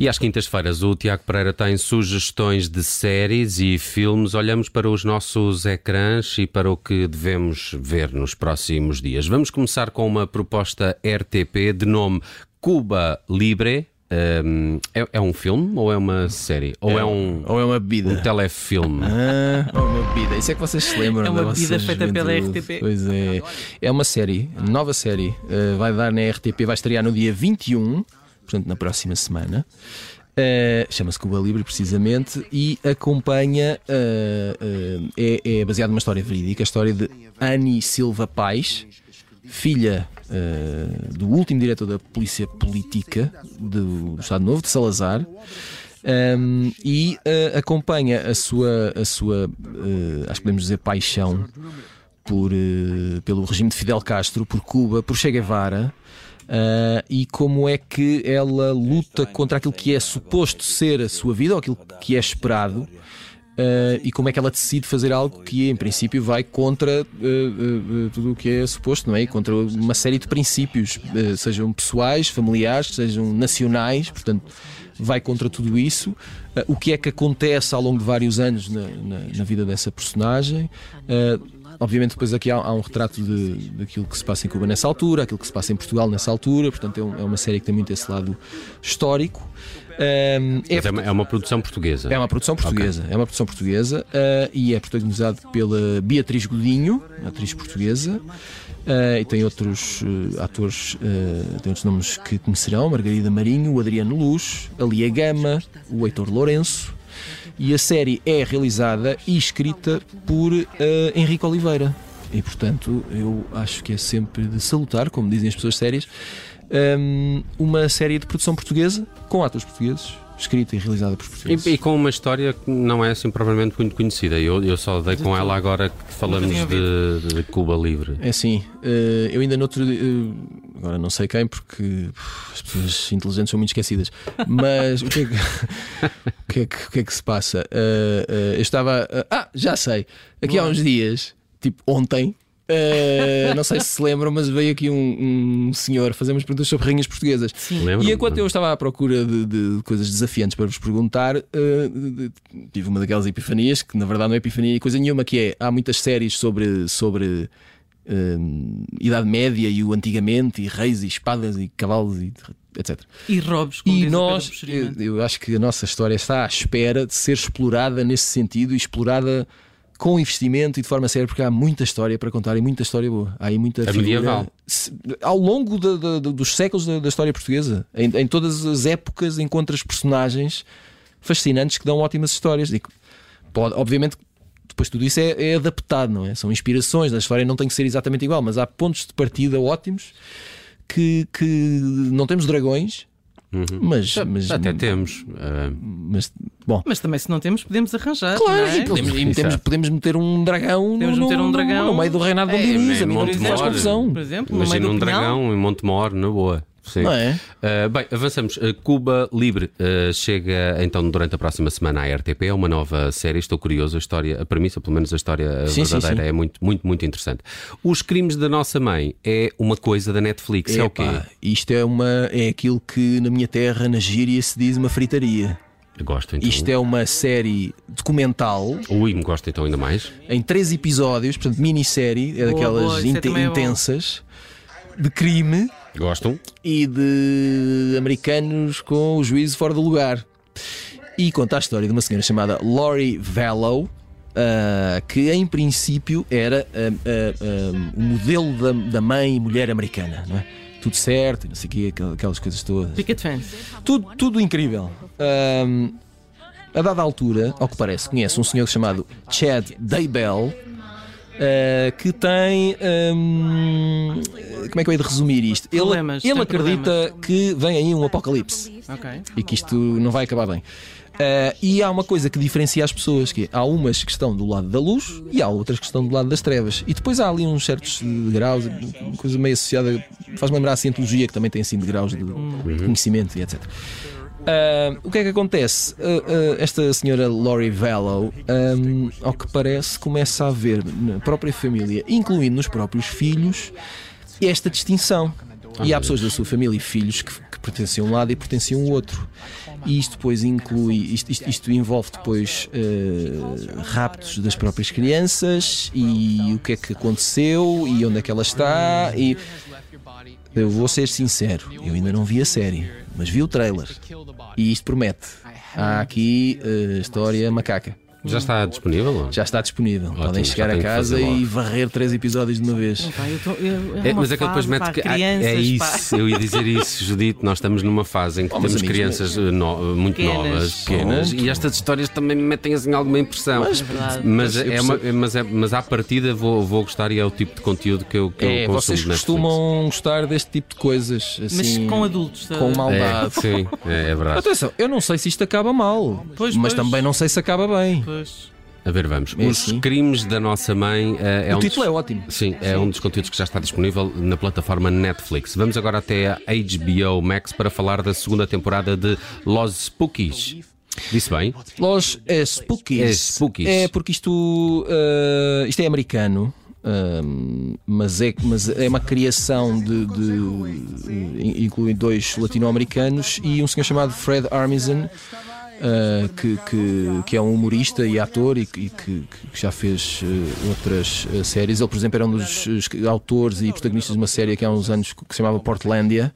E às quintas-feiras o Tiago Pereira tem sugestões de séries e filmes. Olhamos para os nossos ecrãs e para o que devemos ver nos próximos dias. Vamos começar com uma proposta RTP de nome Cuba Libre. Um, é, é, um filme ou é uma série? Ou é, é um, ou é uma bebida? Um telefilme? Ah, ou uma bebida. Isso é que vocês se lembram. É uma bebida feita pela RTP. Pois é. É uma série, nova série. Uh, vai dar na RTP, vai estrear no dia 21, portanto na próxima semana. Uh, Chama-se Cuba Libre, precisamente, e acompanha. Uh, é, é baseado numa história verídica, a história de Annie Silva Paz, filha uh, do último diretor da Polícia Política do, do Estado Novo, de Salazar. Um, e uh, acompanha a sua, a sua uh, acho que podemos dizer, paixão por, pelo regime de Fidel Castro, por Cuba, por Che Guevara. E como é que ela luta contra aquilo que é suposto ser a sua vida, ou aquilo que é esperado, Uh, e como é que ela decide fazer algo que em princípio vai contra uh, uh, tudo o que é suposto, não é? Contra uma série de princípios, sejam pessoais, familiares, sejam nacionais, portanto, vai contra tudo isso. o que é que acontece ao longo de vários anos na, na, na vida dessa personagem? Obviamente, depois aqui há, há um retrato de, daquilo que se passa em Cuba nessa altura, aquilo que se passa em Portugal nessa altura, portanto, é, um, é uma série que tem muito esse lado histórico. Um, é, é, uma, é, uma, produção portuguesa. É uma produção portuguesa. Okay. É uma produção portuguesa uh, e é protagonizado pela Beatriz Godinho, atriz portuguesa. Uh, e tem outros uh, atores, tem outros nomes que conhecerão: Margarida Marinho, o Adriano Luz, a Lia Gama, o Heitor Lourenço. E a série é realizada e escrita por Henrique Oliveira. E portanto, eu acho que é sempre de salutar, como dizem as pessoas sérias, um, uma série de produção portuguesa com atores portugueses escrita e realizada por portugueses. E, e, com uma história que não é assim provavelmente muito conhecida. Eu, eu só dei com ela agora que falamos de, de, Cuba Livre. É assim, uh, eu ainda noutro uh, agora não sei quem, porque uh, as pessoas inteligentes são muito esquecidas. Mas o que é que, o que, é que, o que, é que se passa? Eh, eu estava. ah, já sei. Aqui há uns dias, tipo ontem, Uh, não sei se se lembram, mas veio aqui um, um senhor fazer umas perguntas sobre rainhas portuguesas. Sim. E enquanto eu estava à procura de, de coisas desafiantes para vos perguntar, uh, tive uma daquelas epifanias, que na verdade não é epifania coisa nenhuma, que é há muitas séries sobre. sobre uh, Idade Média e o antigamente, e reis e espadas e cavalos e etc. E robes, E nós, eu, eu acho que a nossa história está à espera de ser explorada nesse sentido e explorada com investimento e de forma séria, porque há muita história para contar e muita história boa. Há aí muita a medieval. Ao longo de, de, de, dos séculos da, da, história portuguesa, em, em, todas as épocas, encontras personagens fascinantes que dão ótimas histórias. E pode, obviamente, depois tudo isso é, é adaptado, não é? São inspirações, a história não tem que ser exatamente igual, mas há pontos de partida ótimos que, que não temos dragões, Uhum. Mas, mas, até temos. Uh... Mas, bom. mas também, se não temos, podemos arranjar. Claro, é? e podemos, e metemos, podemos meter um dragão, podemos no, meter um dragão no, no meio do reinado de é, Diniz. A mim não faz confusão. Por exemplo, Imagina um dragão em Montemor, na boa. Sim. Não é? Uh, bem, avançamos. Uh, Cuba Libre uh, chega então durante a próxima semana à RTP. É uma nova série. Estou curioso. A história, a premissa, pelo menos a história sim, verdadeira, sim, sim. é muito, muito, muito interessante. Os Crimes da Nossa Mãe é uma coisa da Netflix. é o quê? Isto é, uma, é aquilo que na minha terra, na gíria, se diz uma fritaria. Gosto então. Isto é uma série documental. Ui, me gosto então ainda mais. Em três episódios, portanto, minissérie, é daquelas boa, é intensas, é de crime Gostam? E de americanos com o juízo fora do lugar. E conta a história de uma senhora chamada Lori Vallow, uh, que em princípio era uh, uh, o modelo da, da mãe e mulher americana, não é? Tudo certo, não sei o quê, aquelas coisas todas. Picket fence. Tudo, tudo incrível. a dada altura, ao que parece, conhece um senhor chamado Chad Daybell uh, que tem. Um, como é que eu hei de resumir isto? Problemas, ele ele acredita problemas. que vem aí um apocalipse okay. e que isto não vai acabar bem. Uh, e há uma coisa que diferencia as pessoas, que é, há umas que estão do lado da luz e há outras que estão do lado das trevas. E depois há ali uns certos graus, coisa meio associada, faz-me lembrar a cientologia, que também tem assim de graus de uhum. conhecimento e etc. Uh, o que é que acontece? Uh, uh, esta senhora Lori Vallow, um, ao que parece, começa a ver na própria família, incluindo nos próprios filhos, esta distinção. e há pessoas da sua família e filhos que, que pertencem a um lado e pertencem a um outro. E isto depois inclui, isto, isto, isto envolve depois uh, raptos das próprias crianças e o que é que aconteceu e onde é que ela está. E eu vou ser sincero, eu ainda não vi a série, mas vi o trailer e isto promete. Há aqui uh, história macaca. Já está disponível? Já está disponível. Ótimo, Podem chegar a casa e varrer três episódios de uma vez. eu tô, eu, é, é mas é que depois mete que. Crianças, é isso, eu ia dizer isso, Judite. Nós estamos numa fase em que oh, temos amigos, crianças. Eh, no, muito pequenas. novas, pequenas, e estas histórias também me metem assim alguma impressão. Mas, é mas, é uma, mas, é, mas à partida vou, vou gostar e é o tipo de conteúdo que eu, que é, eu consumo. Vocês costumam gostar deste tipo de coisas. Assim, mas com adultos. Com maldade. É, sim, é, é, verdade. Atenção, eu não sei se isto acaba mal, pois, mas pois. também não sei se acaba bem. A ver, vamos. É Os assim? crimes da nossa mãe. Uh, é o um título dos... é ótimo. Sim, é Sim. um dos conteúdos que já está disponível na plataforma Netflix. Vamos agora até a HBO Max para falar da segunda temporada de Los Spookies. Disse bem? Los Spookies. É, Spookies. é porque isto, uh, isto é americano. Uh, mas, é, mas é uma criação de, de dois latino-americanos e um senhor chamado Fred Armisen uh, que, que, que, é um humorista e ator e, que, que, já fez uh, outras uh, séries. Ele, por exemplo, era um dos autores e protagonistas de uma série que há uns anos que se chamava Portlandia.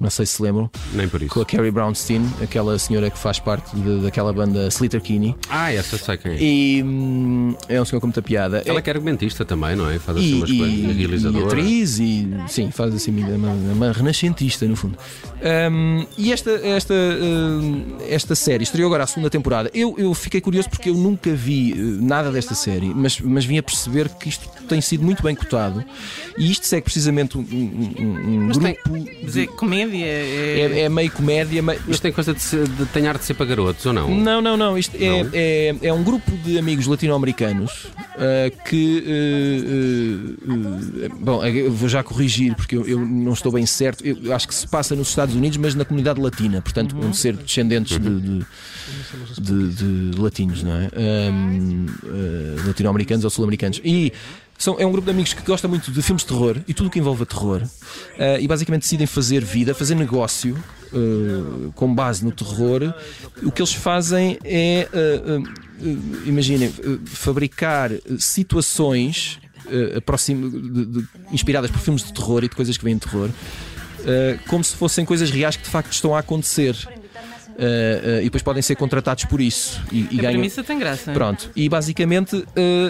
Não sei se lembram. Nem por isso. Com a Carrie Brownstein, aquela senhora que faz parte de, daquela banda Slater Kinney. Ah, essa sei quem é. E hum, é um senhor com muita piada. Ela é, que é argumentista também, não é? Faz assim e, umas coisas, realizadora. E atriz, e sim, faz assim uma, uma renascentista, no fundo. Um, e esta, esta, uh, esta série estreou agora a segunda temporada. Eu, eu fiquei curioso porque eu nunca vi uh, nada desta série, mas, mas vim a perceber que isto tem sido muito bem cotado e isto segue precisamente um, um, um grupo. Tem, mas é comédia? É... É, é meio comédia. Meio... Isto tem coisa de, de tem ar de ser para garotos ou não? Não, não, não. Isto é, não? É, é, é um grupo de amigos latino-americanos uh, que. bom, eu vou já corrigir porque eu, eu, não estou bem certo. Eu acho que se passa nos Estados Unidos, mas na comunidade latina, portanto, uhum. ser descendentes de, de, de, de latinos, não é? Um, uh, eh, Latino-americanos ou sul-americanos. E são, é um grupo de amigos que gosta muito de filmes de terror e tudo o que envolve terror. Uh, e basicamente decidem fazer vida, fazer negócio uh, com base no terror. O que eles fazem é, uh, imaginem, fabricar situações de, de, inspiradas por filmes de terror e de coisas que vêm de terror como se fossem coisas reais que de facto estão a acontecer. Uh, uh, e depois podem ser contratados por isso. E, e a ganham... premissa tem graça. Pronto, e basicamente uh,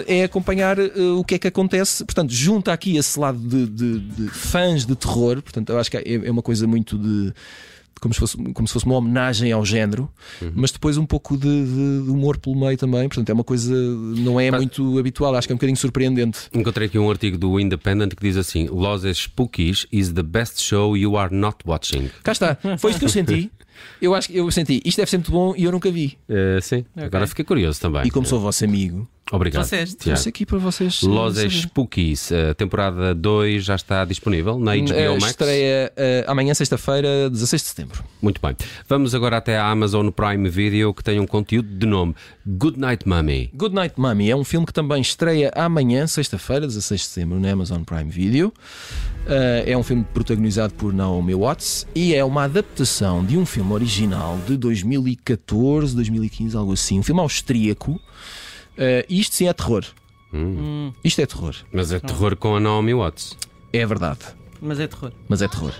é acompanhar o que é que acontece. Portanto, junta aqui esse lado de, de, de fãs de terror. Portanto, eu acho que é, é uma coisa muito de como se fosse, como se fosse uma homenagem ao género, uhum. mas depois um pouco de, de, humor pelo meio também. Portanto, é uma coisa, não é muito habitual, acho que é um bocadinho surpreendente. Encontrei aqui um artigo do Independent que diz assim: Los Spookies is the best show you are not watching. Cá está, foi isto que eu senti. Eu acho que eu senti, isto deve ser muito bom e eu nunca vi. Uh, sim, okay. agora fiquei curioso também. E como sou vosso amigo, Obrigado. Trouxe aqui para vocês. Los Spookies, a temporada 2 já está disponível na HBO uh, Max. Estreia uh, amanhã, sexta-feira, 16 de setembro. Muito bem. Vamos agora até a Amazon Prime Video, que tem um conteúdo de nome Good Night Mummy. Good Night Mummy é um filme que também estreia amanhã, sexta-feira, 16 de setembro, na Amazon Prime Video. Uh, é um filme protagonizado por Naomi Watts e é uma adaptação de um filme original de 2014, 2015, algo assim. Um filme austríaco. Uh, isto sim é terror. Hum. Isto é terror. Mas é terror com a Naomi Watts. É verdade. Mas é terror. Mas é terror.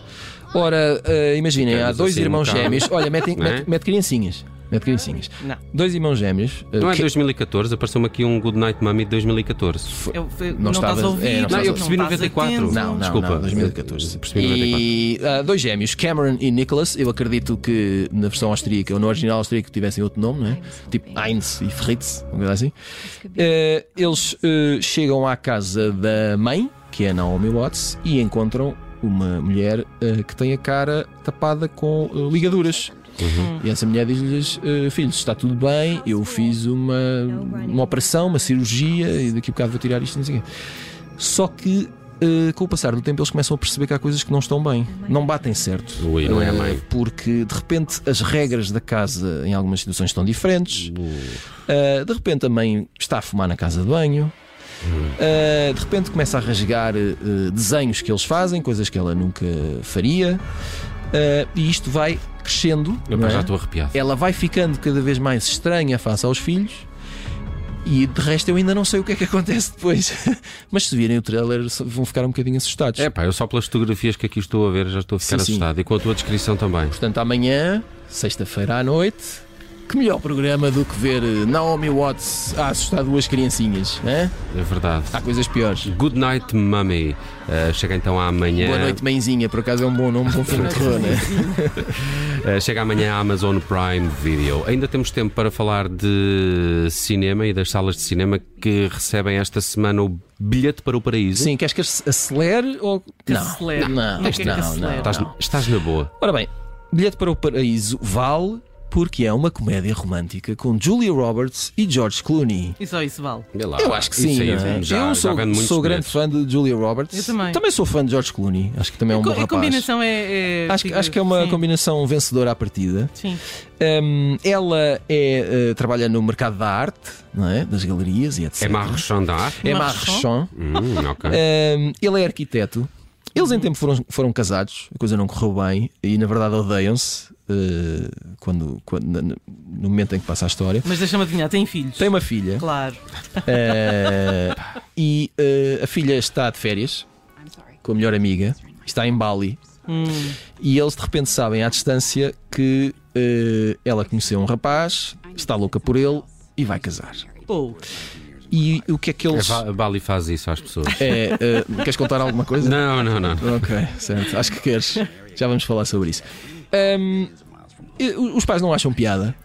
Ora, uh, imaginem, há dois assim, irmãos gêmeos. Olha, metem, é? mete, mete criancinhas. Mete criancinhas. Não. Dois irmãos gêmeos. Uh, não é que... 2014? Apareceu-me aqui um Good Night Mummy de 2014. Eu, eu, não, não estás a ouvir. É, não, não, eu percebi não 94. Não, não, Desculpa. Não, 2014. Percebi 94. E uh, dois gêmeos, Cameron e Nicholas. Eu acredito que na versão austríaca ou no original austríaco tivessem outro nome, não é? Tipo Heinz e Fritz, uma coisa assim. Uh, eles uh, chegam à casa da mãe, que é Naomi Watts, e encontram uma mulher uh, que tem a cara tapada com uh, ligaduras. Uhum. E essa mulher diz-lhes: uh, Filhos, está tudo bem, eu fiz uma, uma operação, uma cirurgia, e daqui a bocado vou tirar isto. Não sei Só que Uh, com o passar do tempo eles começam a perceber que há coisas que não estão bem, não batem certo. Ui, não é mãe. porque de repente as regras da casa em algumas situações estão diferentes. Uh, de repente a mãe está a fumar na casa de banho. Uh, de repente começa a rasgar uh, desenhos que eles fazem, coisas que ela nunca faria. Uh, e isto vai crescendo. Eu é? já estou arrepiado. Ela vai ficando cada vez mais estranha face aos filhos. E de resto eu ainda não sei o que é que acontece depois. Mas se virem o trailer vão ficar um bocadinho assustados. É pá, eu só pelas fotografias que aqui estou a ver já estou a ficar Sim, sim. assustado. E com a tua descrição também. Portanto, amanhã, sexta-feira à noite, que melhor programa do que ver eh, Naomi Watts a assustar duas criancinhas, né? É verdade. Há coisas piores. Good Night Mummy. Uh, chega então amanhã. Boa noite, mãezinha, por acaso é um bom nome para um filme de terror, né? Uh, chega amanhã a Amazon Prime Video. Ainda temos tempo para falar de cinema e das salas de cinema que recebem esta semana o bilhete para o paraíso. Sim, queres que acelere ou. Não, acelere. não, O que é que não, acelere? não, Estás, não. estás na boa. Ora bem, Bilhete para o Paraíso vale porque é uma comédia romântica com Julia Roberts e George Clooney. E só isso vale. Eu acho que sim. Isso aí, é? já, eu sou, sou grande bilhetes. fã de Julia Roberts. Eu também. sou fã de George Clooney. Acho que também é um a, bom co- a rapaz. combinação é. é- Acho, acho que é uma sim, combinação vencedora à partida. Sim. Hum, ela é, eh, trabalha no mercado da arte, não é? das galerias e etc. É Marchand d'Art? É Marchand. Marchand. Hum, ok. Hum, ele é arquiteto. Eles em tempo foram, foram casados, a coisa não correu bem e na verdade odeiam-se quando, quando- no momento em que passa a história. Mas deixa-me adivinhar, tem filhos. Tem uma filha Claro. eh, e eh, a filha está de férias com a melhor amiga, está em Bali Hum. e eles de repente sabem à distância que eh, ela conheceu um rapaz, está louca por ele e vai casar. Ou. E o que é que É, eles. Va- Bali faz isso às pessoas. É, eh, queres contar alguma coisa? Não, não, não. Ok, certo. Acho que queres. Já vamos falar sobre isso. E- os pais não acham piada.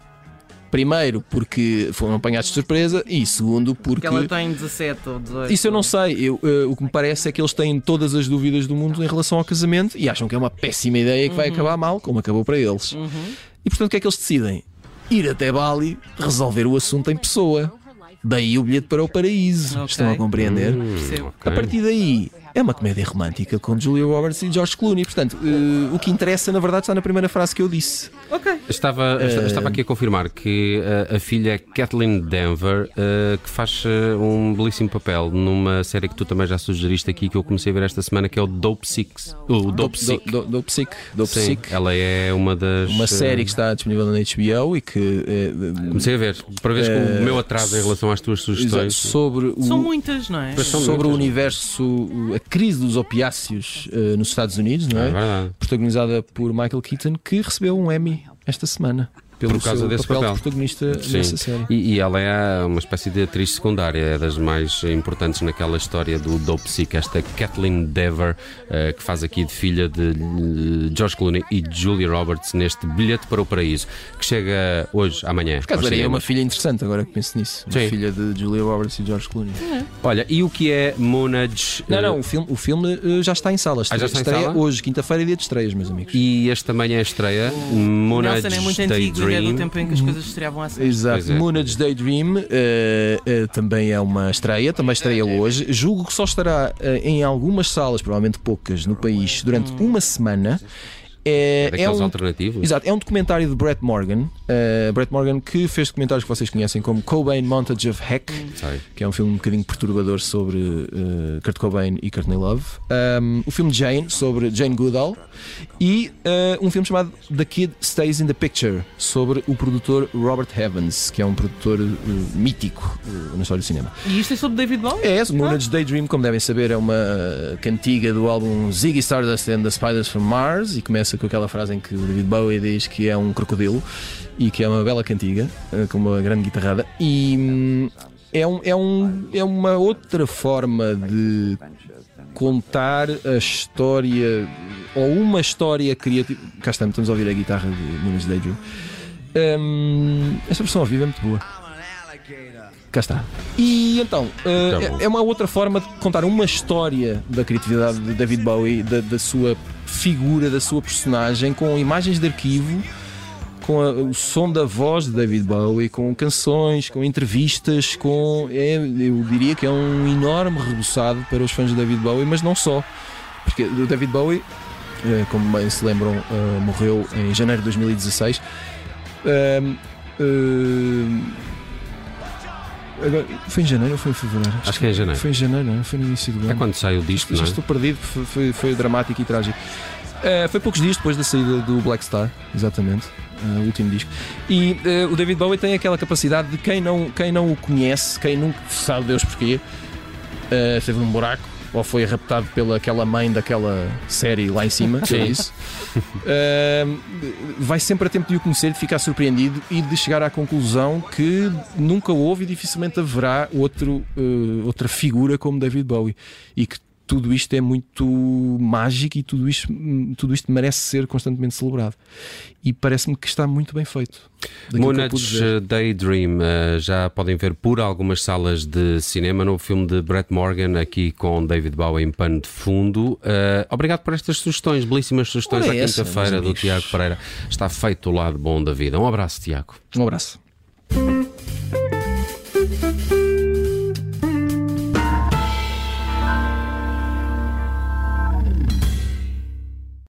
Primeiro, porque foram apanhados de surpresa, e segundo, porque. Que ela tem 17 ou 18. Isso eu não sei. Eu, eh, o que me parece é que eles têm todas as dúvidas do mundo em relação ao casamento e acham que é uma péssima ideia que vai acabar mal, como acabou para eles. Uhum. E portanto, o que é que eles decidem? Ir até Bali resolver o assunto em pessoa. Daí o bilhete para o paraíso. Ok. Estão a compreender? Hum. A partir daí, é uma comédia romântica com Julia Roberts e George Clooney. Portanto, eh, o que interessa, na verdade, está na primeira frase que eu disse. Ok. Estava, esta- estava aqui a confirmar que uh, a filha Kathleen Denver, uh, que faz uh, um belíssimo papel numa série que tu também já sugeriste aqui, que eu comecei a ver esta semana, que é o Dope Six. O Dope Sick. Do, do, Dope Sick. Dope Sim, Sick. ela é uma das. Uma uh, série que está disponível na HBO e que. eh, Comecei a ver, para ver Eh, o meu atraso em relação às tuas exato, sugestões. sobre o, São muitas, não é? Sobre o universo, a crise dos opiáceos eh, nos Estados Unidos, não É é? Protagonizada por Michael Keaton, que recebeu um Emmy esta semana. Pelo Por causa seu desse papel, papel. de protagonista Sim. nessa série. E, e ela é uma espécie de atriz secundária, é das mais importantes naquela história do Dope Sick, esta Kathleen Dever, eh, que faz aqui de filha de eh, George Clooney e Julia Roberts neste Bilhete para o Paraíso, que chega hoje, amanhã. Por acaso cinemas. uma filha interessante, agora que penso nisso. Uma Sim. filha de Julia Roberts e George Clooney. Olha, e o que é Monage? Não, eh, não, o filme, o filme eh, já está em salas. Ah, já está em estreia sala? hoje, quinta-feira, é dia de estreias, meus amigos. E este também é a estreia, O Monage Nelson é muito e é do Daydream. tempo em que as coisas estreavam assim. Exato, é. Moonage Daydream eh, eh, também é uma estreia, também estreia hoje. Julgo que só estará eh, em algumas salas, provavelmente poucas, no país, durante uma semana. É, É daqueles um, alternativos. Exato, é um documentário de Brett Morgan. eh, Brett Morgan que fez documentários que vocês conhecem como Cobain Montage of Heck, Sei. que é um filme um bocadinho perturbador sobre eh, Kurt Cobain e Courtney Love. Um, o filme Jane, sobre Jane Goodall. E eh, um filme chamado The Kid Stays in the Picture, sobre o produtor Robert Evans, que é um produtor mítico na história do cinema. E isto é sobre David Bowie? É, esse, Moonage Daydream, como devem saber, é uma cantiga do álbum Ziggy Stardust and the Spiders from Mars e começa com aquela frase em que o David Bowie diz que é um crocodilo e que é uma bela cantiga, eh, com uma grande guitarrada. E hum, é, um, é, um, é uma outra forma de contar a história ou uma história criativa. Cá estamos, estamos a ouvir a guitarra de Moonage Daydream. Hum, esta versão ao vivo é muito boa. Cá está. E então, uh, é- é uma outra forma de contar uma história da criatividade de David Bowie, da, da sua figura, da sua personagem, com imagens de arquivo, com a- o som da voz de David Bowie, com canções, com entrevistas, com. é- eu diria que é um enorme rebuçado para os fãs de David Bowie, mas não só. Porque o David Bowie, eh, como bem se lembram, eh, morreu em janeiro de 2016. Ahm, ahm, Agora, foi em janeiro ou foi em fevereiro? Acho que é em janeiro. Foi em janeiro, não é? Foi no início do ano. É quando sai o disco, Já não é? estou perdido, foi, foi, foi dramático e trágico. Eh, foi poucos dias depois da saída do Black Star, exatamente, eh, o último disco. E eh, o David Bowie tem aquela capacidade de quem não, quem não o conhece, quem nunca sabe Deus porquê, eh, teve um buraco. Ou foi raptado pela aquela mãe daquela série lá em cima, é isso. Eh, vai sempre a tempo de o conhecer, de ficar surpreendido e de chegar à conclusão que nunca houve e dificilmente haverá outro, eh, outra figura como David Bowie. E que tudo isto é muito mágico e tudo isto, tudo isto merece ser constantemente celebrado. E parece-me que está muito bem feito. Moonage Daydream uh, já podem ver por algumas salas de cinema no filme de Brett Morgan, aqui com David Bowie em pano de fundo. Uh, obrigado por estas sugestões, belíssimas sugestões Ora à quinta-feira do. Tiago Pereira. Está feito o lado bom da vida. Um abraço, Tiago. Um abraço.